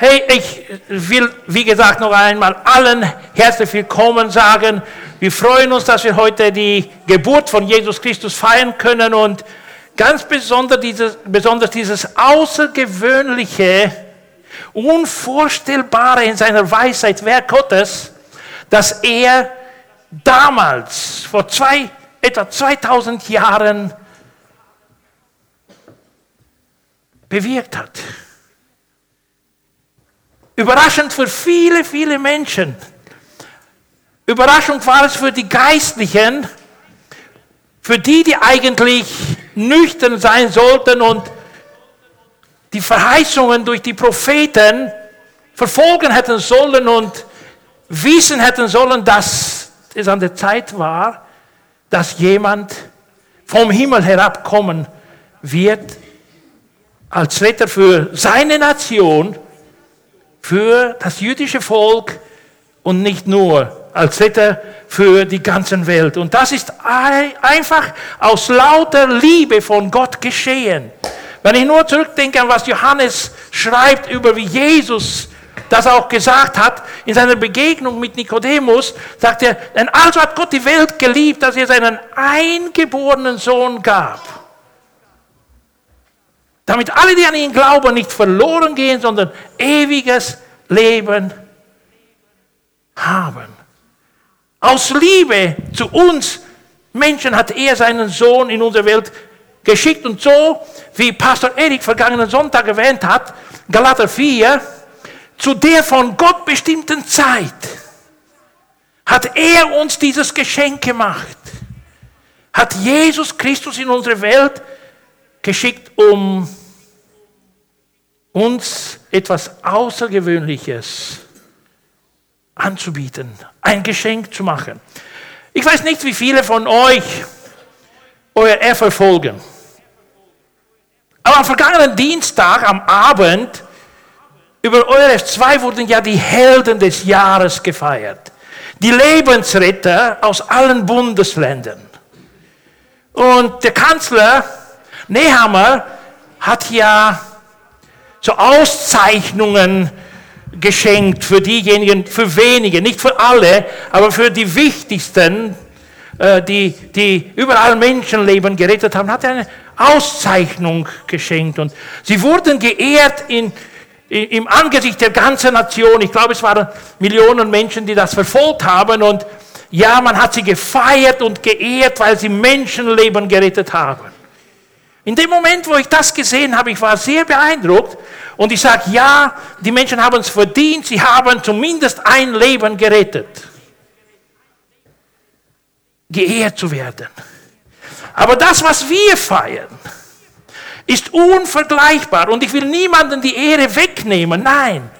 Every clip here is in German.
Hey, ich will, wie gesagt, noch einmal allen herzlich willkommen sagen. Wir freuen uns, dass wir heute die Geburt von Jesus Christus feiern können und ganz besonders dieses, besonders dieses außergewöhnliche, unvorstellbare in seiner Weisheit Werk Gottes, dass er damals, vor zwei, etwa 2000 Jahren, bewirkt hat. Überraschend für viele, viele Menschen. Überraschung war es für die Geistlichen, für die, die eigentlich nüchtern sein sollten und die Verheißungen durch die Propheten verfolgen hätten sollen und wissen hätten sollen, dass es an der Zeit war, dass jemand vom Himmel herabkommen wird als Retter für seine Nation für das jüdische Volk und nicht nur als Retter für die ganze Welt. Und das ist einfach aus lauter Liebe von Gott geschehen. Wenn ich nur zurückdenke an was Johannes schreibt über wie Jesus das auch gesagt hat, in seiner Begegnung mit Nikodemus, sagt er, denn also hat Gott die Welt geliebt, dass er seinen eingeborenen Sohn gab damit alle, die an ihn glauben, nicht verloren gehen, sondern ewiges Leben haben. Aus Liebe zu uns Menschen hat er seinen Sohn in unsere Welt geschickt und so, wie Pastor Erik vergangenen Sonntag erwähnt hat, Galater 4, zu der von Gott bestimmten Zeit hat er uns dieses Geschenk gemacht. Hat Jesus Christus in unsere Welt geschickt, um uns etwas Außergewöhnliches anzubieten, ein Geschenk zu machen. Ich weiß nicht, wie viele von euch euer R verfolgen. Aber am vergangenen Dienstag, am Abend, über eure 2 wurden ja die Helden des Jahres gefeiert. Die Lebensretter aus allen Bundesländern. Und der Kanzler Nehammer hat ja so Auszeichnungen geschenkt für diejenigen, für wenige, nicht für alle, aber für die wichtigsten, äh, die, die überall Menschenleben gerettet haben, hat er eine Auszeichnung geschenkt. Und sie wurden geehrt in, im Angesicht der ganzen Nation. Ich glaube, es waren Millionen Menschen, die das verfolgt haben. Und ja, man hat sie gefeiert und geehrt, weil sie Menschenleben gerettet haben. In dem Moment, wo ich das gesehen habe, ich war sehr beeindruckt und ich sage, ja, die Menschen haben es verdient, sie haben zumindest ein Leben gerettet. Geehrt zu werden. Aber das, was wir feiern, ist unvergleichbar und ich will niemandem die Ehre wegnehmen. Nein,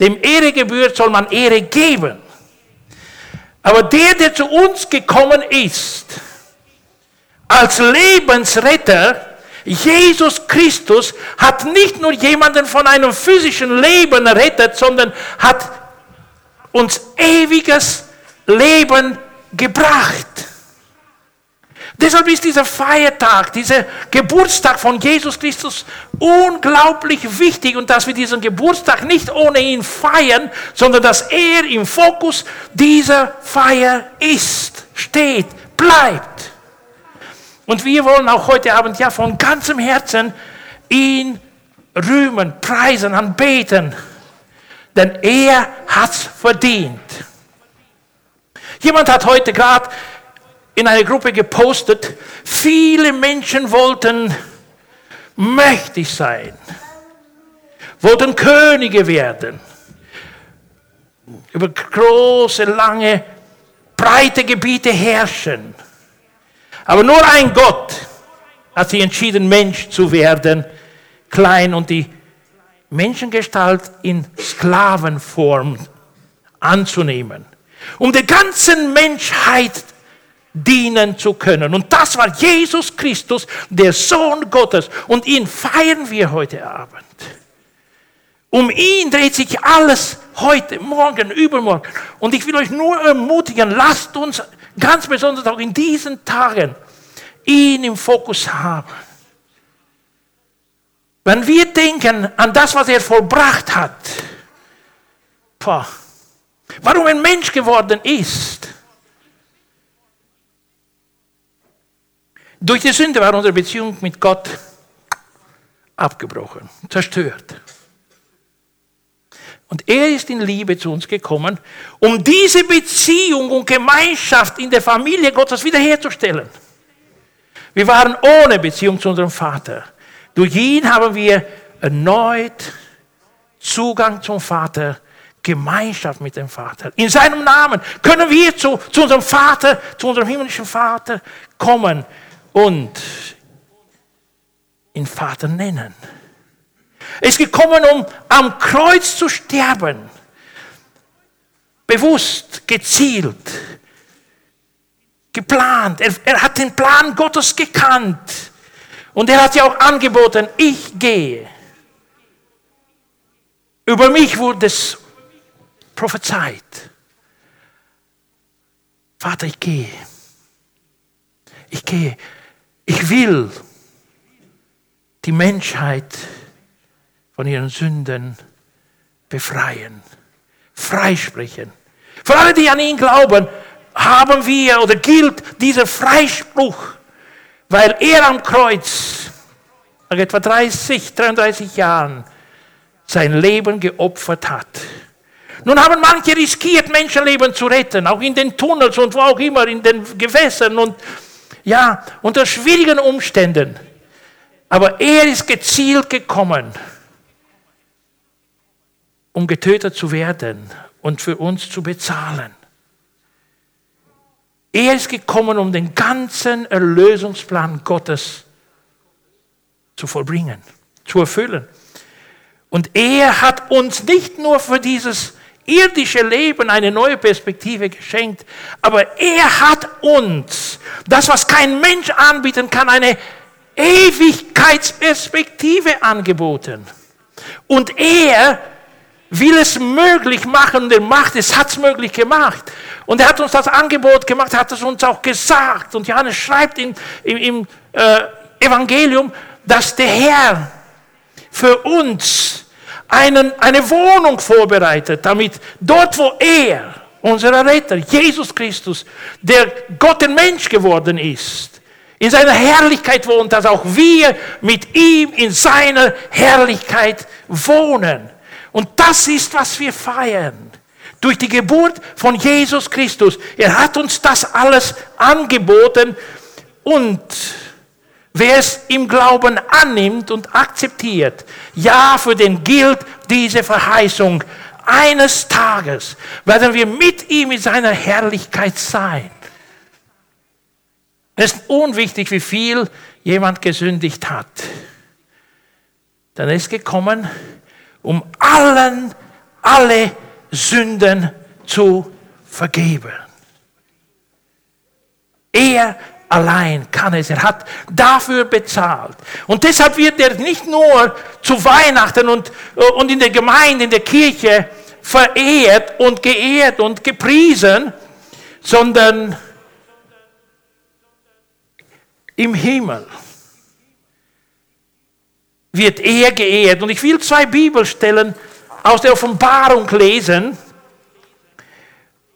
dem Ehre gebührt soll man Ehre geben. Aber der, der zu uns gekommen ist, als Lebensretter, Jesus Christus hat nicht nur jemanden von einem physischen Leben errettet, sondern hat uns ewiges Leben gebracht. Deshalb ist dieser Feiertag, dieser Geburtstag von Jesus Christus unglaublich wichtig und dass wir diesen Geburtstag nicht ohne ihn feiern, sondern dass er im Fokus dieser Feier ist, steht, bleibt. Und wir wollen auch heute Abend ja von ganzem Herzen ihn rühmen, preisen, anbeten. Denn er hat's verdient. Jemand hat heute gerade in einer Gruppe gepostet, viele Menschen wollten mächtig sein, wollten Könige werden, über große, lange, breite Gebiete herrschen. Aber nur ein Gott hat sich entschieden, Mensch zu werden, klein und die Menschengestalt in Sklavenform anzunehmen, um der ganzen Menschheit dienen zu können. Und das war Jesus Christus, der Sohn Gottes. Und ihn feiern wir heute Abend. Um ihn dreht sich alles heute, morgen, übermorgen. Und ich will euch nur ermutigen, lasst uns ganz besonders auch in diesen Tagen ihn im Fokus haben. Wenn wir denken an das, was er vollbracht hat, boah, warum ein Mensch geworden ist, durch die Sünde war unsere Beziehung mit Gott abgebrochen, zerstört. Und er ist in Liebe zu uns gekommen, um diese Beziehung und Gemeinschaft in der Familie Gottes wiederherzustellen. Wir waren ohne Beziehung zu unserem Vater. Durch ihn haben wir erneut Zugang zum Vater, Gemeinschaft mit dem Vater. In seinem Namen können wir zu, zu unserem Vater, zu unserem himmlischen Vater kommen und ihn Vater nennen. Ist gekommen, um am Kreuz zu sterben. Bewusst, gezielt, geplant. Er, er hat den Plan Gottes gekannt. Und er hat ja auch angeboten, ich gehe. Über mich wurde es prophezeit. Vater, ich gehe. Ich gehe. Ich will die Menschheit von ihren Sünden befreien, freisprechen. Für alle, die an ihn glauben, haben wir oder gilt dieser Freispruch, weil er am Kreuz nach etwa 30, 33 Jahren sein Leben geopfert hat. Nun haben manche riskiert, Menschenleben zu retten, auch in den Tunnels und wo auch immer, in den Gewässern und ja, unter schwierigen Umständen. Aber er ist gezielt gekommen, um getötet zu werden und für uns zu bezahlen. Er ist gekommen, um den ganzen Erlösungsplan Gottes zu vollbringen, zu erfüllen. Und er hat uns nicht nur für dieses irdische Leben eine neue Perspektive geschenkt, aber er hat uns das, was kein Mensch anbieten kann, eine Ewigkeitsperspektive angeboten. Und er will es möglich machen und er macht es, hat es möglich gemacht. Und er hat uns das Angebot gemacht, hat es uns auch gesagt. Und Johannes schreibt in, im, im äh, Evangelium, dass der Herr für uns einen, eine Wohnung vorbereitet, damit dort, wo er, unser Retter, Jesus Christus, der Gott der Mensch geworden ist, in seiner Herrlichkeit wohnt, dass auch wir mit ihm in seiner Herrlichkeit wohnen. Und das ist, was wir feiern. Durch die Geburt von Jesus Christus. Er hat uns das alles angeboten und wer es im Glauben annimmt und akzeptiert, ja, für den gilt diese Verheißung. Eines Tages werden wir mit ihm in seiner Herrlichkeit sein. Es ist unwichtig, wie viel jemand gesündigt hat. Dann ist gekommen, um allen, alle Sünden zu vergeben. Er allein kann es. Er hat dafür bezahlt. Und deshalb wird er nicht nur zu Weihnachten und, und in der Gemeinde, in der Kirche verehrt und geehrt und gepriesen, sondern im Himmel wird er geehrt. Und ich will zwei Bibelstellen aus der Offenbarung lesen,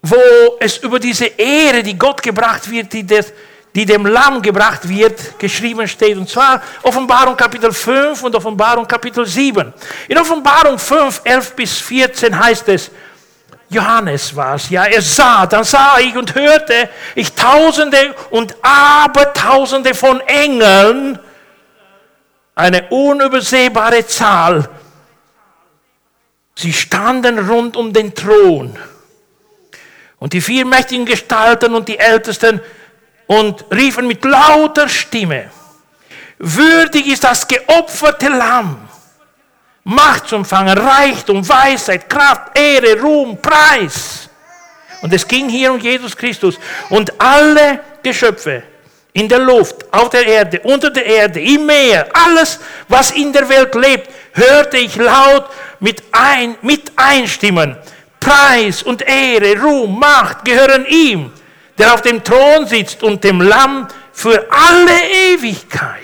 wo es über diese Ehre, die Gott gebracht wird, die, des, die dem Lamm gebracht wird, geschrieben steht. Und zwar Offenbarung Kapitel 5 und Offenbarung Kapitel 7. In Offenbarung 5, 11 bis 14 heißt es, Johannes war es, ja, er sah, dann sah ich und hörte ich Tausende und Abertausende von Engeln eine unübersehbare Zahl. Sie standen rund um den Thron. Und die vier mächtigen Gestalten und die Ältesten und riefen mit lauter Stimme, würdig ist das geopferte Lamm, Macht zu empfangen, Reichtum, Weisheit, Kraft, Ehre, Ruhm, Preis. Und es ging hier um Jesus Christus. Und alle Geschöpfe, in der Luft, auf der Erde, unter der Erde, im Meer, alles, was in der Welt lebt, hörte ich laut mit, ein, mit einstimmen. Preis und Ehre, Ruhm, Macht gehören ihm, der auf dem Thron sitzt und dem Lamm für alle Ewigkeit.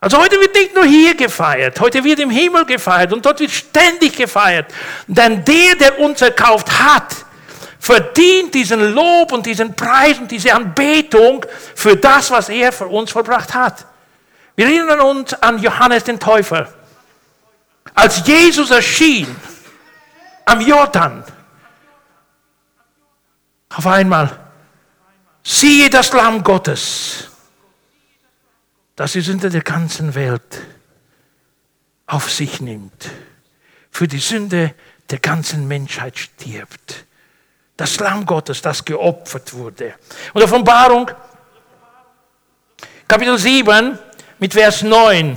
Also heute wird nicht nur hier gefeiert, heute wird im Himmel gefeiert und dort wird ständig gefeiert. Denn der, der uns erkauft hat, verdient diesen Lob und diesen Preis und diese Anbetung für das, was er für uns vollbracht hat. Wir erinnern uns an Johannes den Täufer. Als Jesus erschien am Jordan, auf einmal, siehe das Lamm Gottes das die Sünde der ganzen Welt auf sich nimmt, für die Sünde der ganzen Menschheit stirbt. Das Lamm Gottes, das geopfert wurde. Und Offenbarung, Kapitel 7 mit Vers 9.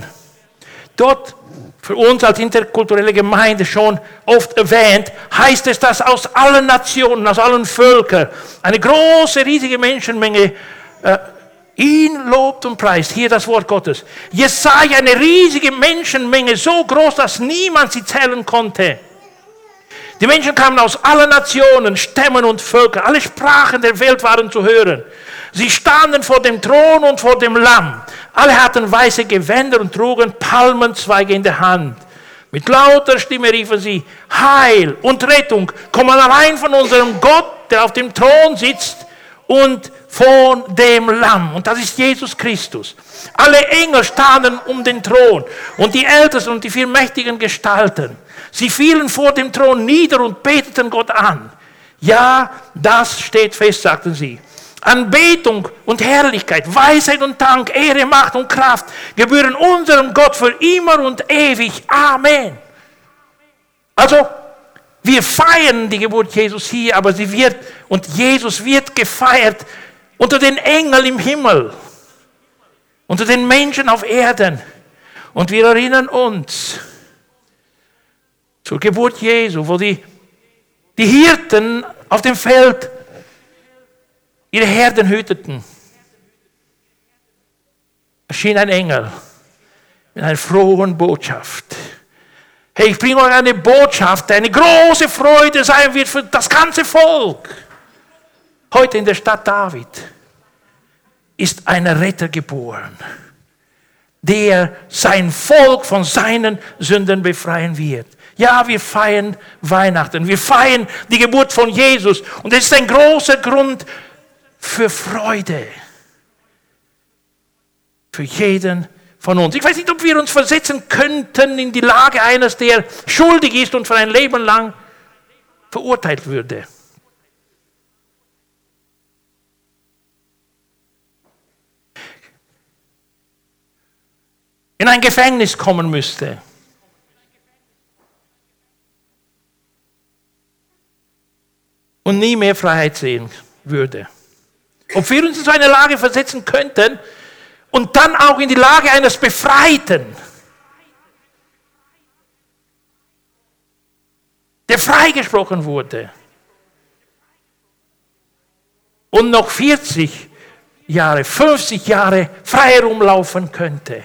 Dort für uns als interkulturelle Gemeinde schon oft erwähnt, heißt es, dass aus allen Nationen, aus allen Völkern eine große, riesige Menschenmenge äh, ihn lobt und preist. Hier das Wort Gottes. Jesaja, eine riesige Menschenmenge, so groß, dass niemand sie zählen konnte. Die Menschen kamen aus allen Nationen, Stämmen und Völkern. Alle Sprachen der Welt waren zu hören. Sie standen vor dem Thron und vor dem Lamm. Alle hatten weiße Gewänder und trugen Palmenzweige in der Hand. Mit lauter Stimme riefen sie, Heil und Rettung kommen allein von unserem Gott, der auf dem Thron sitzt und von dem Lamm. Und das ist Jesus Christus. Alle Engel standen um den Thron und die Ältesten und die vier mächtigen Gestalten. Sie fielen vor dem Thron nieder und beteten Gott an. Ja, das steht fest, sagten sie. Anbetung und Herrlichkeit, Weisheit und Dank, Ehre, Macht und Kraft gebühren unserem Gott für immer und ewig. Amen. Also, wir feiern die Geburt Jesus hier, aber sie wird, und Jesus wird gefeiert unter den Engeln im Himmel, unter den Menschen auf Erden. Und wir erinnern uns zur Geburt Jesu, wo die, die Hirten auf dem Feld ihre Herden hüteten. Erschien ein Engel mit einer frohen Botschaft. Hey, ich bringe euch eine Botschaft, eine große Freude sein wird für das ganze Volk. Heute in der Stadt David ist ein Retter geboren, der sein Volk von seinen Sünden befreien wird. Ja, wir feiern Weihnachten, wir feiern die Geburt von Jesus und es ist ein großer Grund für Freude. Für jeden von uns. Ich weiß nicht, ob wir uns versetzen könnten in die Lage eines, der schuldig ist und für ein Leben lang verurteilt würde. in ein Gefängnis kommen müsste. Und nie mehr Freiheit sehen würde. Ob wir uns in so eine Lage versetzen könnten und dann auch in die Lage eines Befreiten, der freigesprochen wurde und noch 40 Jahre, 50 Jahre frei rumlaufen könnte.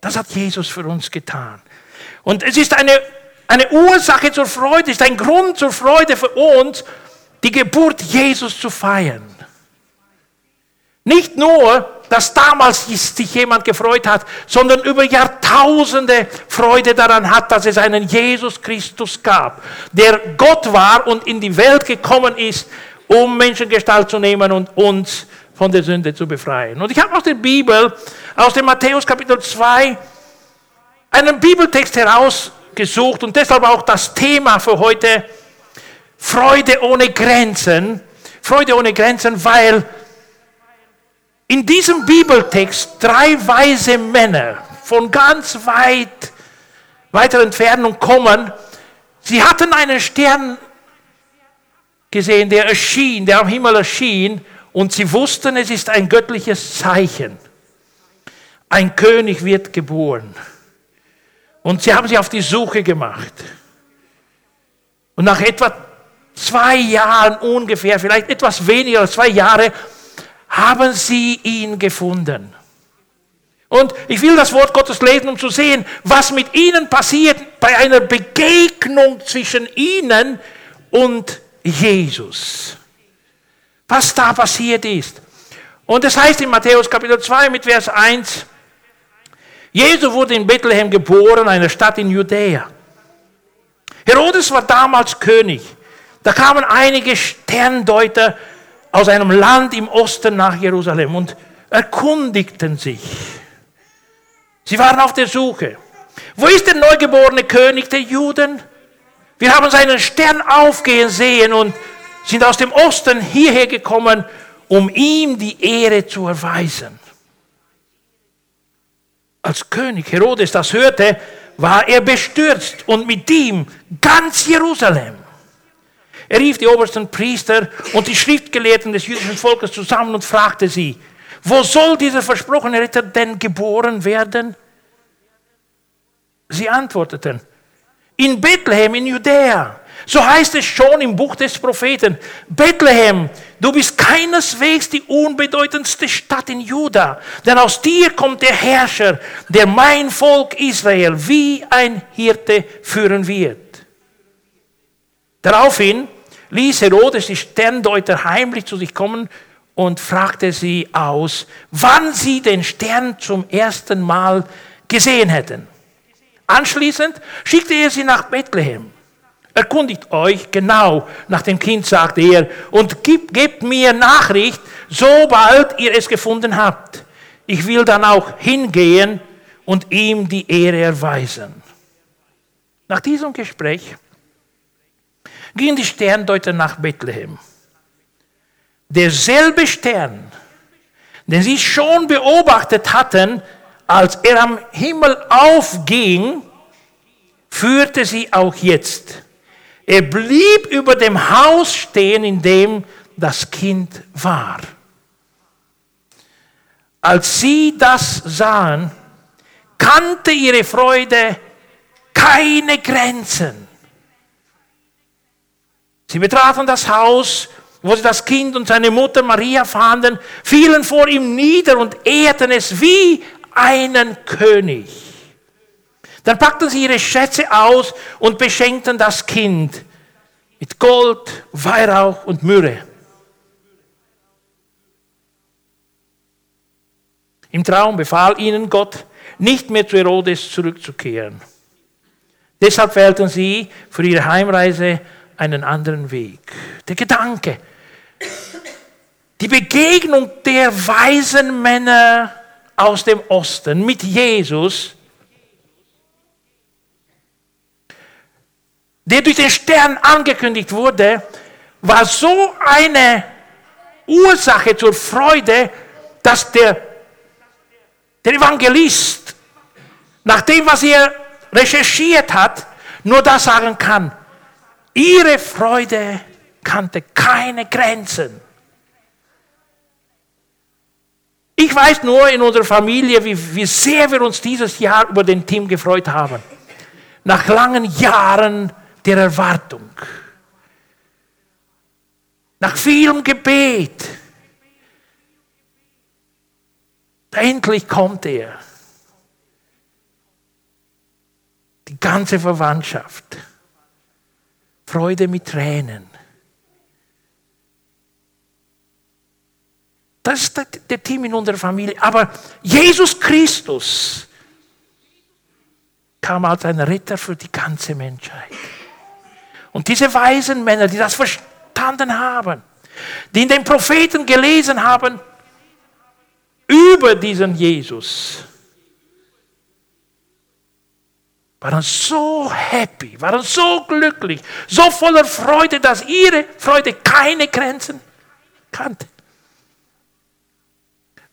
Das hat Jesus für uns getan. Und es ist eine, eine Ursache zur Freude, ist ein Grund zur Freude für uns, die Geburt Jesus zu feiern. Nicht nur, dass damals sich jemand gefreut hat, sondern über Jahrtausende Freude daran hat, dass es einen Jesus Christus gab, der Gott war und in die Welt gekommen ist, um Menschengestalt zu nehmen und uns von der Sünde zu befreien. Und ich habe aus der Bibel, aus dem Matthäus Kapitel 2, einen Bibeltext herausgesucht und deshalb auch das Thema für heute, Freude ohne Grenzen. Freude ohne Grenzen, weil in diesem Bibeltext drei weise Männer von ganz weit, weiter Entfernung kommen. Sie hatten einen Stern gesehen, der erschien, der am Himmel erschien und sie wussten, es ist ein göttliches Zeichen. Ein König wird geboren. Und sie haben sich auf die Suche gemacht. Und nach etwa zwei Jahren ungefähr, vielleicht etwas weniger als zwei Jahre, haben sie ihn gefunden. Und ich will das Wort Gottes lesen, um zu sehen, was mit ihnen passiert bei einer Begegnung zwischen ihnen und Jesus was da passiert ist. Und es heißt in Matthäus Kapitel 2 mit Vers 1, Jesus wurde in Bethlehem geboren, einer Stadt in Judäa. Herodes war damals König. Da kamen einige Sterndeuter aus einem Land im Osten nach Jerusalem und erkundigten sich. Sie waren auf der Suche. Wo ist der neugeborene König der Juden? Wir haben seinen Stern aufgehen sehen und sind aus dem Osten hierher gekommen, um ihm die Ehre zu erweisen. Als König Herodes das hörte, war er bestürzt und mit ihm ganz Jerusalem. Er rief die obersten Priester und die Schriftgelehrten des jüdischen Volkes zusammen und fragte sie, wo soll dieser versprochene Ritter denn geboren werden? Sie antworteten, in Bethlehem in Judäa. So heißt es schon im Buch des Propheten. Bethlehem, du bist keineswegs die unbedeutendste Stadt in Juda, denn aus dir kommt der Herrscher, der mein Volk Israel wie ein Hirte führen wird. Daraufhin ließ Herodes die Sterndeuter heimlich zu sich kommen und fragte sie aus, wann sie den Stern zum ersten Mal gesehen hätten. Anschließend schickte er sie nach Bethlehem. Erkundigt euch genau nach dem Kind, sagte er, und gebt, gebt mir Nachricht, sobald ihr es gefunden habt. Ich will dann auch hingehen und ihm die Ehre erweisen. Nach diesem Gespräch gingen die Sterndeuter nach Bethlehem. Derselbe Stern, den sie schon beobachtet hatten, als er am Himmel aufging, führte sie auch jetzt. Er blieb über dem Haus stehen, in dem das Kind war. Als sie das sahen, kannte ihre Freude keine Grenzen. Sie betrafen das Haus, wo sie das Kind und seine Mutter Maria fanden, fielen vor ihm nieder und ehrten es wie einen König. Dann packten sie ihre Schätze aus und beschenkten das Kind mit Gold, Weihrauch und Myrrhe. Im Traum befahl ihnen Gott, nicht mehr zu Herodes zurückzukehren. Deshalb wählten sie für ihre Heimreise einen anderen Weg. Der Gedanke, die Begegnung der weisen Männer aus dem Osten mit Jesus, der durch den Stern angekündigt wurde, war so eine Ursache zur Freude, dass der, der Evangelist, nach dem, was er recherchiert hat, nur das sagen kann, ihre Freude kannte keine Grenzen. Ich weiß nur in unserer Familie, wie, wie sehr wir uns dieses Jahr über den Team gefreut haben. Nach langen Jahren der Erwartung. Nach vielem Gebet. Endlich kommt er. Die ganze Verwandtschaft. Freude mit Tränen. Das ist der Team in unserer Familie. Aber Jesus Christus kam als ein Ritter für die ganze Menschheit. Und diese weisen Männer, die das verstanden haben, die in den Propheten gelesen haben über diesen Jesus, waren so happy, waren so glücklich, so voller Freude, dass ihre Freude keine Grenzen kannte.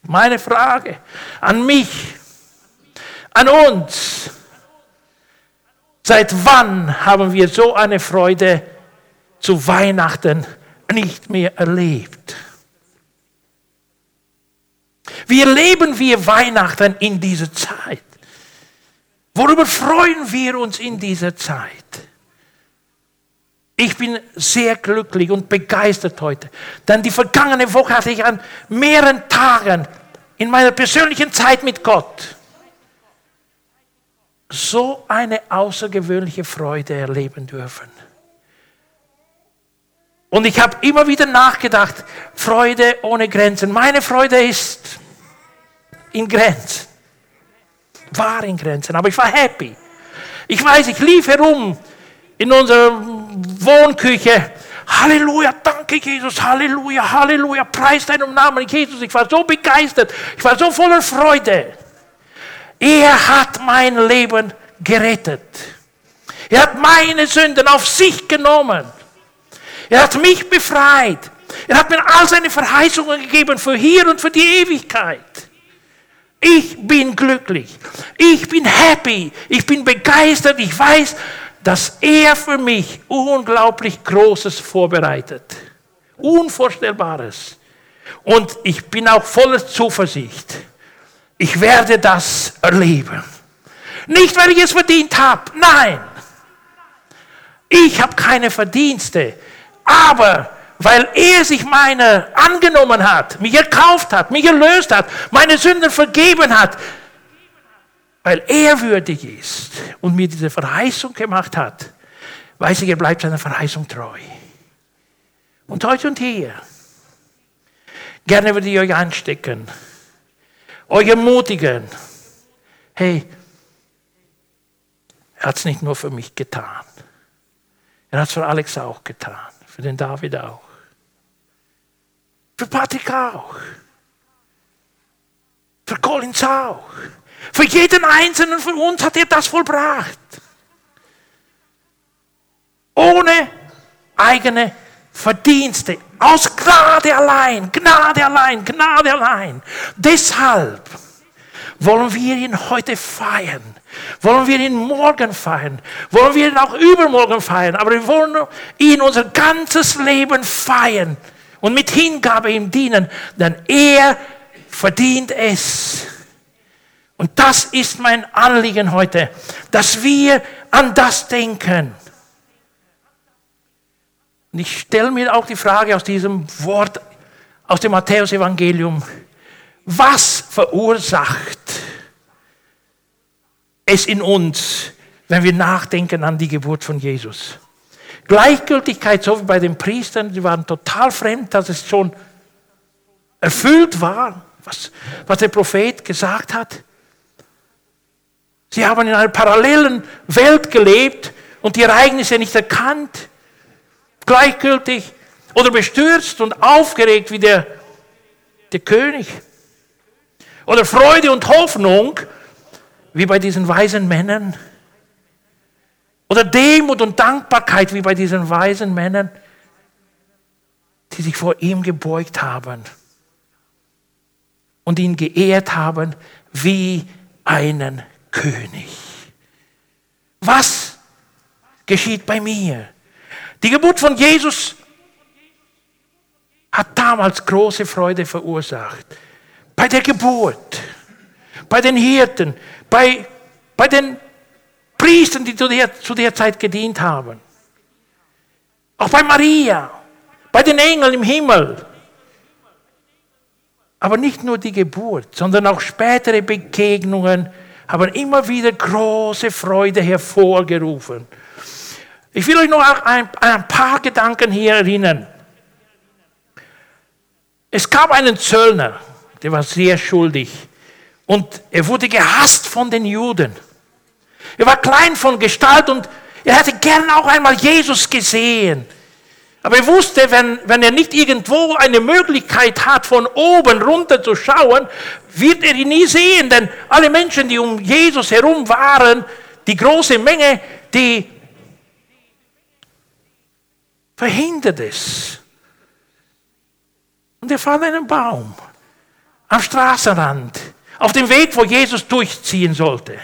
Meine Frage an mich, an uns, seit wann haben wir so eine Freude zu Weihnachten nicht mehr erlebt? Wie erleben wir Weihnachten in dieser Zeit? Worüber freuen wir uns in dieser Zeit? Ich bin sehr glücklich und begeistert heute, denn die vergangene Woche hatte ich an mehreren Tagen in meiner persönlichen Zeit mit Gott so eine außergewöhnliche Freude erleben dürfen. Und ich habe immer wieder nachgedacht, Freude ohne Grenzen. Meine Freude ist in Grenzen. War in Grenzen, aber ich war happy. Ich weiß, ich lief herum in unserer Wohnküche. Halleluja, danke Jesus, Halleluja, Halleluja, preis deinem Namen, Jesus. Ich war so begeistert, ich war so voller Freude. Er hat mein Leben gerettet. Er hat meine Sünden auf sich genommen. Er hat mich befreit. Er hat mir all seine Verheißungen gegeben für hier und für die Ewigkeit. Ich bin glücklich. Ich bin happy. Ich bin begeistert. Ich weiß, dass er für mich unglaublich Großes vorbereitet. Unvorstellbares. Und ich bin auch voller Zuversicht. Ich werde das erleben. Nicht, weil ich es verdient habe. Nein. Ich habe keine Verdienste. Aber weil er sich meiner angenommen hat, mich erkauft hat, mich erlöst hat, meine Sünden vergeben hat, weil er würdig ist und mir diese Verheißung gemacht hat, weiß ich, er bleibt seiner Verheißung treu. Und heute und hier, gerne würde ich euch anstecken, euch ermutigen, hey, er hat es nicht nur für mich getan, er hat es für Alex auch getan, für den David auch, für Patrick auch, für Collins auch. Für jeden Einzelnen von uns hat er das vollbracht. Ohne eigene Verdienste. Aus Gnade allein, Gnade allein, Gnade allein. Deshalb wollen wir ihn heute feiern. Wollen wir ihn morgen feiern. Wollen wir ihn auch übermorgen feiern. Aber wir wollen ihn unser ganzes Leben feiern und mit Hingabe ihm dienen, denn er verdient es. Und das ist mein Anliegen heute, dass wir an das denken. Und ich stelle mir auch die Frage aus diesem Wort, aus dem Matthäus-Evangelium, was verursacht es in uns, wenn wir nachdenken an die Geburt von Jesus? Gleichgültigkeit, so wie bei den Priestern, die waren total fremd, dass es schon erfüllt war, was, was der Prophet gesagt hat. Sie haben in einer parallelen Welt gelebt und die Ereignisse nicht erkannt, gleichgültig oder bestürzt und aufgeregt wie der, der König. Oder Freude und Hoffnung wie bei diesen weisen Männern. Oder Demut und Dankbarkeit wie bei diesen weisen Männern, die sich vor ihm gebeugt haben und ihn geehrt haben wie einen König. Was geschieht bei mir? Die Geburt von Jesus hat damals große Freude verursacht. Bei der Geburt, bei den Hirten, bei, bei den Priestern, die zu der, zu der Zeit gedient haben. Auch bei Maria, bei den Engeln im Himmel. Aber nicht nur die Geburt, sondern auch spätere Begegnungen haben immer wieder große Freude hervorgerufen. Ich will euch noch ein, ein paar Gedanken hier erinnern. Es gab einen Zöllner, der war sehr schuldig und er wurde gehasst von den Juden. Er war klein von Gestalt und er hätte gern auch einmal Jesus gesehen. Aber er wusste, wenn, wenn er nicht irgendwo eine Möglichkeit hat, von oben runter zu schauen, wird er ihn nie sehen. Denn alle Menschen, die um Jesus herum waren, die große Menge, die verhindert es. Und er fand einen Baum am Straßenrand, auf dem Weg, wo Jesus durchziehen sollte.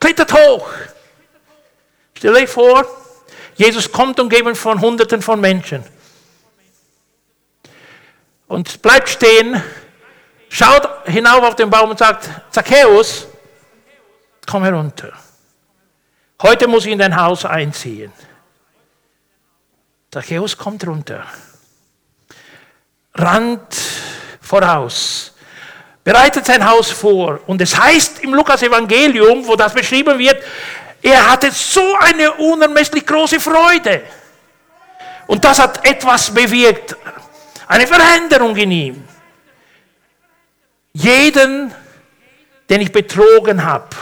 Klettert hoch. Stell euch vor, Jesus kommt umgeben von Hunderten von Menschen. Und bleibt stehen, schaut hinauf auf den Baum und sagt, Zacchaeus, komm herunter. Heute muss ich in dein Haus einziehen. Zacchaeus kommt runter, rannt voraus, bereitet sein Haus vor. Und es heißt im Lukas-Evangelium, wo das beschrieben wird, er hatte so eine unermesslich große Freude. Und das hat etwas bewirkt, eine Veränderung in ihm. Jeden, den ich betrogen habe,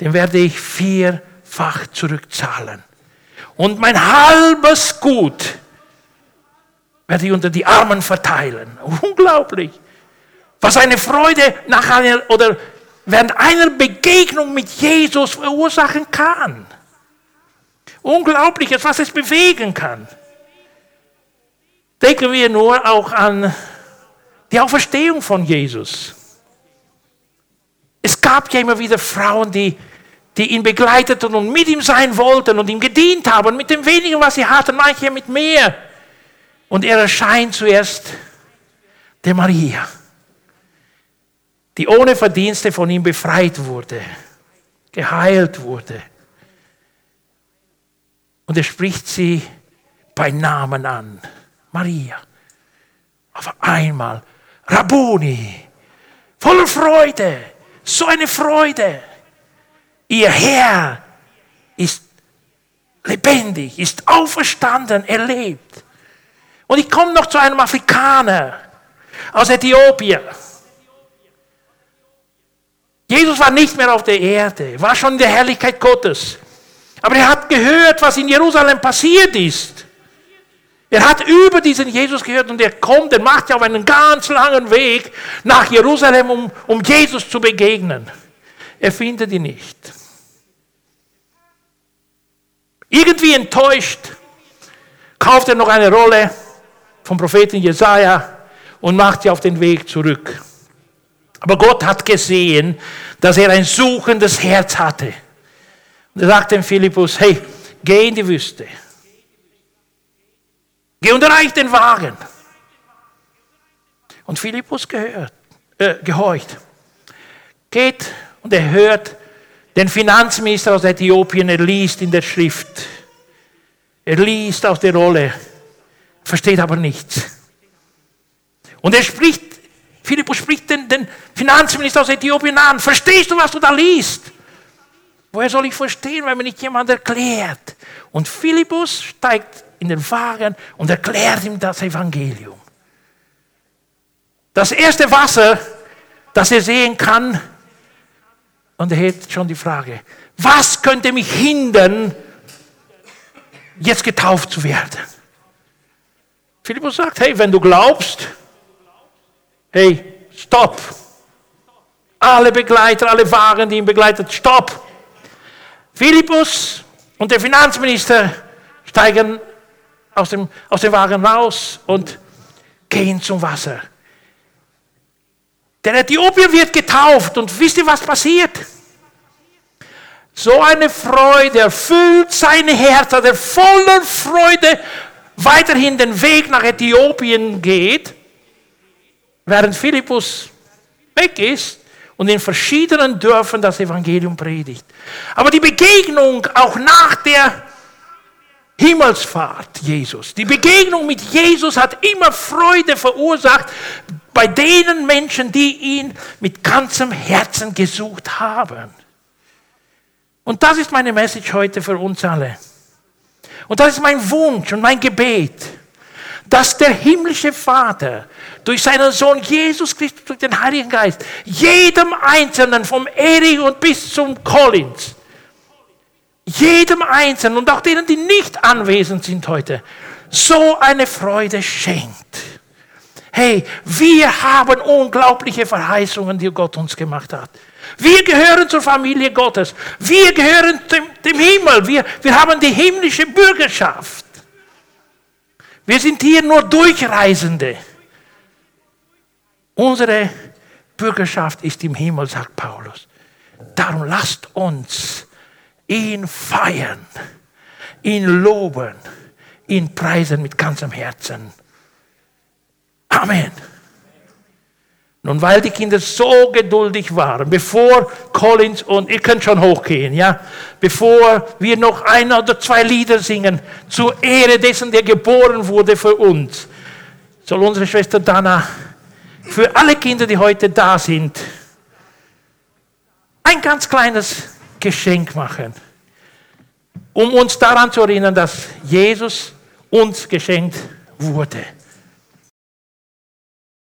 den werde ich vierfach zurückzahlen. Und mein halbes Gut werde ich unter die Armen verteilen. Unglaublich. Was eine Freude nach einer oder während einer Begegnung mit Jesus verursachen kann. Unglaubliches, was es bewegen kann. Denken wir nur auch an die Auferstehung von Jesus. Es gab ja immer wieder Frauen, die, die ihn begleiteten und mit ihm sein wollten und ihm gedient haben, mit dem wenigen, was sie hatten, manche mit mehr. Und er erscheint zuerst der Maria, die ohne Verdienste von ihm befreit wurde, geheilt wurde. Und er spricht sie bei Namen an. Maria. Auf einmal, Rabuni, voller Freude, so eine Freude. Ihr Herr ist lebendig, ist auferstanden, er lebt. Und ich komme noch zu einem Afrikaner aus Äthiopien. Jesus war nicht mehr auf der Erde, war schon in der Herrlichkeit Gottes. Aber er hat gehört, was in Jerusalem passiert ist. Er hat über diesen Jesus gehört und er kommt, er macht ja auf einen ganz langen Weg nach Jerusalem, um, um Jesus zu begegnen. Er findet ihn nicht. Irgendwie enttäuscht kauft er noch eine Rolle vom Propheten Jesaja und macht sie auf den Weg zurück. Aber Gott hat gesehen, dass er ein suchendes Herz hatte. Und er sagt dem Philippus: Hey, geh in die Wüste. Geh und reich den Wagen. Und Philippus gehört, äh, gehorcht. Geht und er hört den Finanzminister aus Äthiopien, er liest in der Schrift. Er liest aus der Rolle, versteht aber nichts. Und er spricht, Philippus spricht den, den Finanzminister aus Äthiopien an. Verstehst du, was du da liest? Woher soll ich verstehen, wenn mir nicht jemand erklärt? Und Philippus steigt in den Wagen und erklärt ihm das Evangelium. Das erste Wasser, das er sehen kann, und er hat schon die Frage, was könnte mich hindern, jetzt getauft zu werden? Philippus sagt, hey, wenn du glaubst, hey, stopp. Alle Begleiter, alle Wagen, die ihn begleitet, stopp. Philippus und der Finanzminister steigen aus dem, aus dem Wagen raus und gehen zum Wasser. Der Äthiopier wird getauft und wisst ihr, was passiert? So eine Freude erfüllt sein Herz, dass er voller Freude weiterhin den Weg nach Äthiopien geht, während Philippus weg ist und in verschiedenen Dörfern das Evangelium predigt. Aber die Begegnung auch nach der Himmelsfahrt Jesus. Die Begegnung mit Jesus hat immer Freude verursacht bei denen Menschen, die ihn mit ganzem Herzen gesucht haben. Und das ist meine Message heute für uns alle. Und das ist mein Wunsch und mein Gebet, dass der himmlische Vater durch seinen Sohn Jesus Christus, durch den Heiligen Geist, jedem Einzelnen, vom Erich und bis zum Collins, jedem Einzelnen und auch denen, die nicht anwesend sind heute, so eine Freude schenkt. Hey, wir haben unglaubliche Verheißungen, die Gott uns gemacht hat. Wir gehören zur Familie Gottes. Wir gehören dem, dem Himmel. Wir, wir haben die himmlische Bürgerschaft. Wir sind hier nur Durchreisende. Unsere Bürgerschaft ist im Himmel, sagt Paulus. Darum lasst uns ihn feiern, ihn loben, ihn preisen mit ganzem Herzen. Amen. Nun, weil die Kinder so geduldig waren, bevor Collins und ihr könnt schon hochgehen, ja, bevor wir noch ein oder zwei Lieder singen zur Ehre dessen, der geboren wurde für uns, soll unsere Schwester Dana für alle Kinder, die heute da sind, ein ganz kleines Geschenk machen, um uns daran zu erinnern, dass Jesus uns geschenkt wurde.